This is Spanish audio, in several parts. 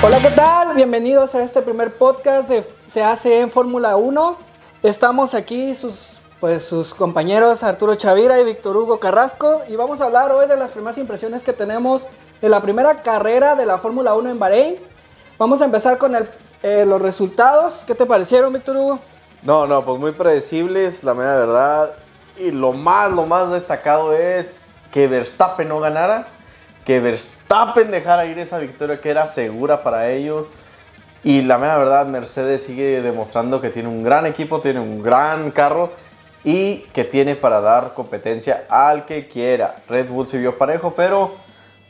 Hola, ¿qué tal? Bienvenidos a este primer podcast de Se hace en Fórmula 1. Estamos aquí sus, pues, sus compañeros Arturo Chavira y Víctor Hugo Carrasco y vamos a hablar hoy de las primeras impresiones que tenemos de la primera carrera de la Fórmula 1 en Bahrein. Vamos a empezar con el, eh, los resultados. ¿Qué te parecieron, Víctor Hugo? No, no, pues muy predecibles, la mera verdad. Y lo más, lo más destacado es que Verstappen no ganara, que Verstappen dejara ir esa victoria que era segura para ellos. Y la mera verdad, Mercedes sigue demostrando que tiene un gran equipo, tiene un gran carro y que tiene para dar competencia al que quiera. Red Bull se vio parejo, pero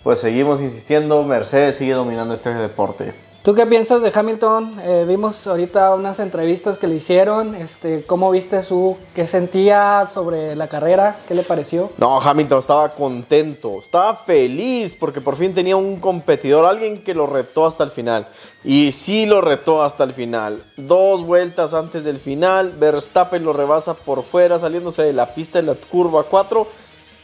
pues seguimos insistiendo, Mercedes sigue dominando este deporte. ¿Tú qué piensas de Hamilton? Eh, vimos ahorita unas entrevistas que le hicieron. Este, ¿Cómo viste su qué sentía sobre la carrera? ¿Qué le pareció? No, Hamilton estaba contento, estaba feliz porque por fin tenía un competidor, alguien que lo retó hasta el final. Y sí lo retó hasta el final. Dos vueltas antes del final, Verstappen lo rebasa por fuera, saliéndose de la pista en la curva 4.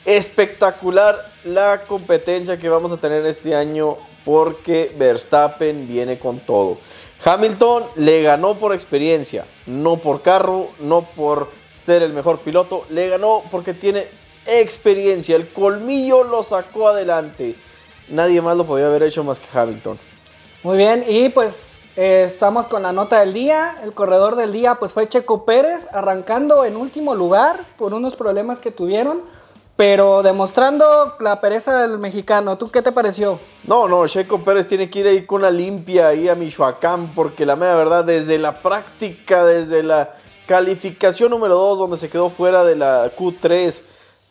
Espectacular la competencia que vamos a tener este año porque Verstappen viene con todo. Hamilton le ganó por experiencia, no por carro, no por ser el mejor piloto, le ganó porque tiene experiencia, el colmillo lo sacó adelante. Nadie más lo podía haber hecho más que Hamilton. Muy bien, y pues eh, estamos con la nota del día. El corredor del día pues fue Checo Pérez, arrancando en último lugar por unos problemas que tuvieron. Pero demostrando la pereza del mexicano, ¿tú qué te pareció? No, no, Checo Pérez tiene que ir ahí con una limpia ahí a Michoacán, porque la mera verdad, desde la práctica, desde la calificación número 2, donde se quedó fuera de la Q3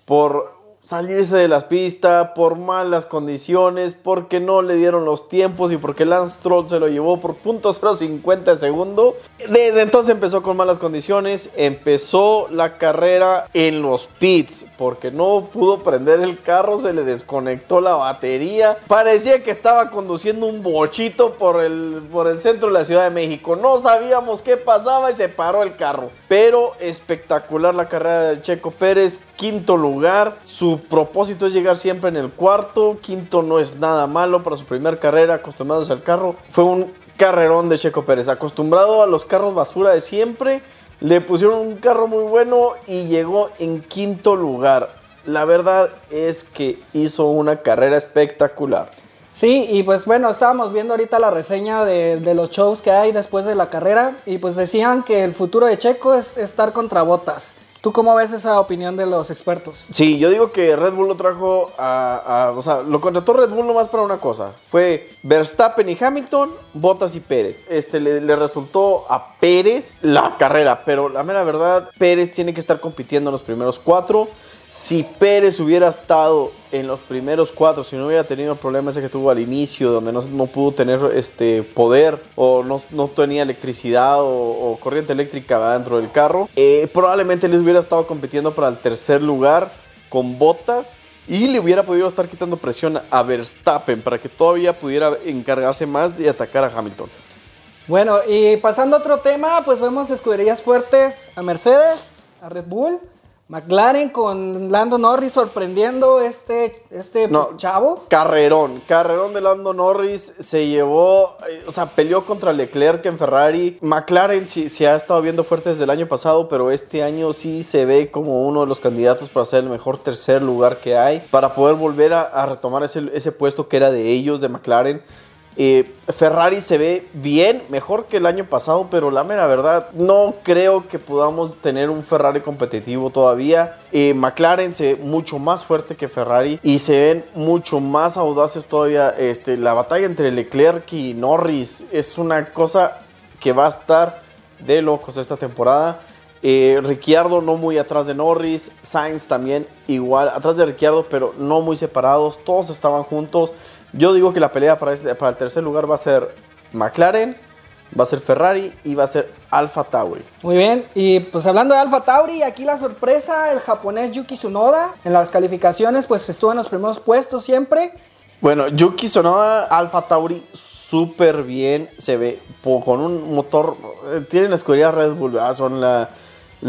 por salirse de las pistas, por malas condiciones, porque no le dieron los tiempos y porque Lance Stroll se lo llevó por .050 segundo. Desde entonces empezó con malas condiciones, empezó la carrera en los pits, porque no pudo prender el carro, se le desconectó la batería. Parecía que estaba conduciendo un bochito por el, por el centro de la Ciudad de México. No sabíamos qué pasaba y se paró el carro. Pero espectacular la carrera de Checo Pérez, quinto lugar. Su propósito es llegar siempre en el cuarto. Quinto no es nada malo para su primera carrera, acostumbrados al carro. Fue un carrerón de Checo Pérez, acostumbrado a los carros basura de siempre. Le pusieron un carro muy bueno y llegó en quinto lugar. La verdad es que hizo una carrera espectacular. Sí, y pues bueno, estábamos viendo ahorita la reseña de, los shows que hay después de la carrera y pues decían que el futuro de Checo es estar contra botas. ¿Tú cómo ves esa opinión de los expertos? Sí, yo digo que Red Bull lo trajo a, O sea, lo contrató Red Bull nomás para una cosa. Fue Verstappen y Hamilton, Bottas y Pérez. Este le, resultó a Pérez la carrera, pero la mera verdad, Pérez tiene que estar compitiendo en los primeros cuatro. Si Pérez hubiera estado en los primeros cuatro, si no hubiera tenido el problema ese que tuvo al inicio, donde no, pudo tener este poder o no, no tenía electricidad o, o, corriente eléctrica dentro del carro, eh, probablemente les hubiera estado compitiendo para el tercer lugar con botas y le hubiera podido estar quitando presión a Verstappen para que todavía pudiera encargarse más de atacar a Hamilton. Bueno, y pasando a otro tema, pues vemos escuderías fuertes a Mercedes, a Red Bull. McLaren con Lando Norris sorprendiendo este, este no, chavo. Carrerón, carrerón de Lando Norris se llevó, o sea, peleó contra Leclerc en Ferrari. McLaren sí, se ha estado viendo fuerte desde el año pasado, pero este año sí se ve como uno de los candidatos para ser el mejor tercer lugar que hay, para poder volver a, a retomar ese, ese puesto que era de ellos, de McLaren. Eh, Ferrari se ve bien, mejor que el año pasado, pero la mera verdad, no creo que podamos tener un Ferrari competitivo todavía. Eh, McLaren se ve mucho más fuerte que Ferrari y se ven mucho más audaces todavía. Este, la batalla entre Leclerc y Norris es una cosa que va a estar de locos esta temporada. Eh, Ricciardo no muy atrás de Norris, Sainz también igual atrás de Ricciardo, pero no muy separados, todos estaban juntos. Yo digo que la pelea para, este, para el tercer lugar va a ser McLaren, va a ser Ferrari y va a ser Alfa Tauri. Muy bien, y pues hablando de Alfa Tauri, aquí la sorpresa, el japonés Yuki Tsunoda en las calificaciones pues estuvo en los primeros puestos siempre. Bueno, Yuki Tsunoda, Alfa Tauri, súper bien, se ve con un motor, eh, tienen la escudería Red Bull, ¿verdad? son la,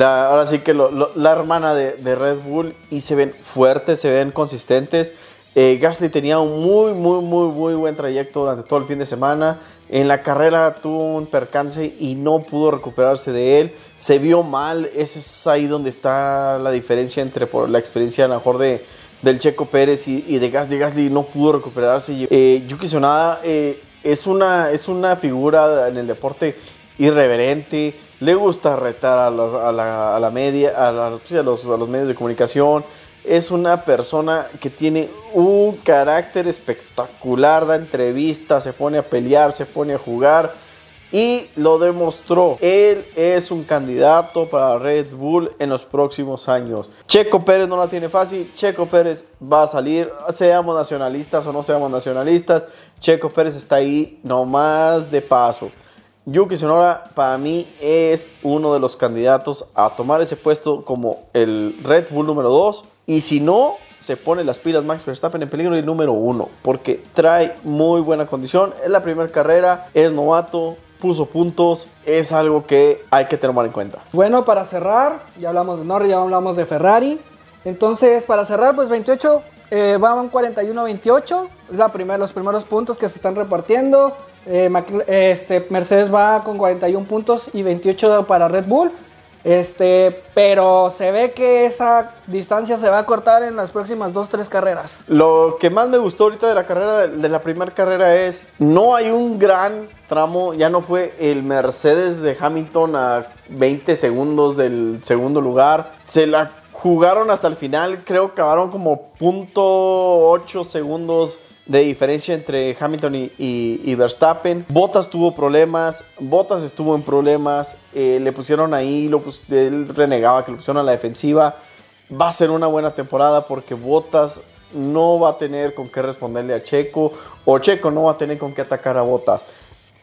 ahora sí que la hermana de, Red Bull y se ven fuertes, se ven consistentes. Eh, Gasly tenía un muy, muy, muy, muy buen trayecto durante todo el fin de semana. En la carrera tuvo un percance y no pudo recuperarse de él. Se vio mal. Ese es ahí donde está la diferencia entre por la experiencia a mejor de, del Checo Pérez y, de Gasly. Gasly no pudo recuperarse. Eh, Yuki Tsunoda eh, es, una, es una figura en el deporte irreverente. Le gusta retar a, la, a la, media, a, los, a los medios de comunicación es una persona que tiene un carácter espectacular, da entrevistas, se pone a pelear, se pone a jugar y lo demostró. Él es un candidato para Red Bull en los próximos años. Checo Pérez no la tiene fácil, Checo Pérez va a salir, seamos nacionalistas o no seamos nacionalistas, Checo Pérez está ahí nomás de paso. Yuki Sonora para mí es uno de los candidatos a tomar ese puesto como el Red Bull número 2 y si no, se pone las pilas Max Verstappen en peligro el número uno, porque trae muy buena condición. Es la primera carrera, es novato, puso puntos, es algo que hay que tener en cuenta. Bueno, para cerrar, ya hablamos de Norris, ya hablamos de Ferrari. Entonces, para cerrar, pues 28, eh, van 41-28, es la primera, los primeros puntos que se están repartiendo. Eh, este, Mercedes va con 41 puntos y 28 para Red Bull. Este, pero se ve que esa distancia se va a cortar en las próximas dos, tres carreras. Lo que más me gustó ahorita de la carrera, de la primera carrera es, no hay un gran tramo, ya no fue el Mercedes de Hamilton a 20 segundos del segundo lugar, se la jugaron hasta el final, creo que acabaron como .8 segundos de diferencia entre Hamilton y, Verstappen. Bottas tuvo problemas, Bottas estuvo en problemas, eh, le pusieron ahí, lo él renegaba que lo pusieron a la defensiva. Va a ser una buena temporada porque Bottas no va a tener con qué responderle a Checo o Checo no va a tener con qué atacar a Bottas.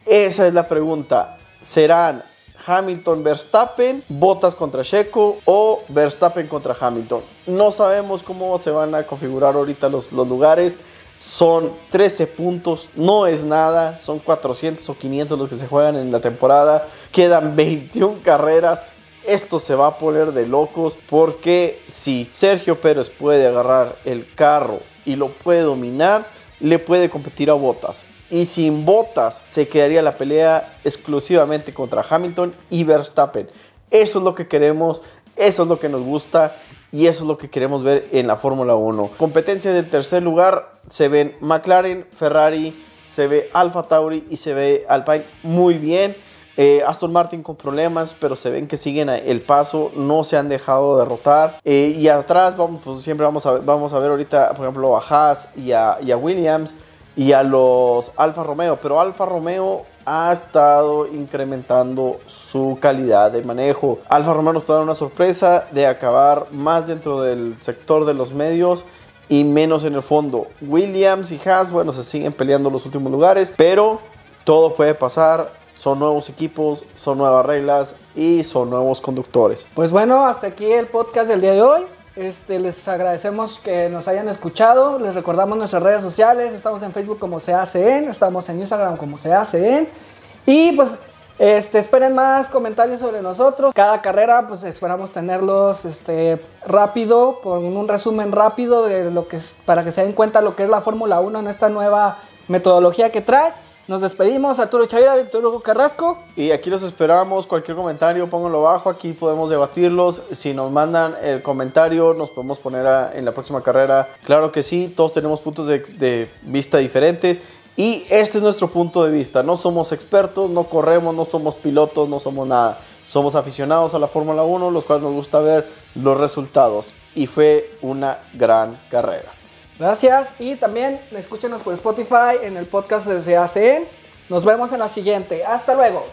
Esa es la pregunta. ¿Serán Hamilton Verstappen, Bottas contra Checo o Verstappen contra Hamilton? No sabemos cómo se van a configurar ahorita los, los lugares. Son 13 puntos, no es nada, son 400 o 500 los que se juegan en la temporada, quedan 21 carreras, esto se va a poner de locos porque si Sergio Pérez puede agarrar el carro y lo puede dominar, le puede competir a Botas. Y sin Botas se quedaría la pelea exclusivamente contra Hamilton y Verstappen. Eso es lo que queremos, eso es lo que nos gusta y eso es lo que queremos ver en la Fórmula 1. Competencia del tercer lugar se ven McLaren, Ferrari, se ve Alfa Tauri y se ve Alpine muy bien. Eh, Aston Martin con problemas, pero se ven que siguen el paso, no se han dejado derrotar. Eh, y atrás, vamos, pues siempre vamos a, vamos a ver ahorita, por ejemplo, a Haas y a Williams y a los Alfa Romeo. Pero Alfa Romeo ha estado incrementando su calidad de manejo. Alfa Romeo nos puede dar una sorpresa de acabar más dentro del sector de los medios y menos en el fondo. Williams y Haas, bueno, se siguen peleando los últimos lugares, pero todo puede pasar. Son nuevos equipos, son nuevas reglas y son nuevos conductores. Pues bueno, hasta aquí el podcast del día de hoy. Este, les agradecemos que nos hayan escuchado. Les recordamos nuestras redes sociales. Estamos en Facebook como se hacen. Estamos en Instagram como se hacen. Y pues este, esperen más comentarios sobre nosotros. Cada carrera, pues esperamos tenerlos este, rápido, con un resumen rápido de lo que es, para que se den cuenta lo que es la Fórmula 1 en esta nueva metodología que trae. Nos despedimos, Arturo Chavira, Víctor Hugo Carrasco. Y aquí los esperamos, cualquier comentario pónganlo abajo, aquí podemos debatirlos. Si nos mandan el comentario, nos podemos poner en la próxima carrera. Claro que sí, todos tenemos puntos de, de vista diferentes. Y este es nuestro punto de vista. No somos expertos, no corremos, no somos pilotos, no somos nada. Somos aficionados a la Fórmula 1, los cuales nos gusta ver los resultados. Y fue una gran carrera. Gracias y también escúchenos por Spotify en el podcast de CACN. Nos vemos en la siguiente. Hasta luego.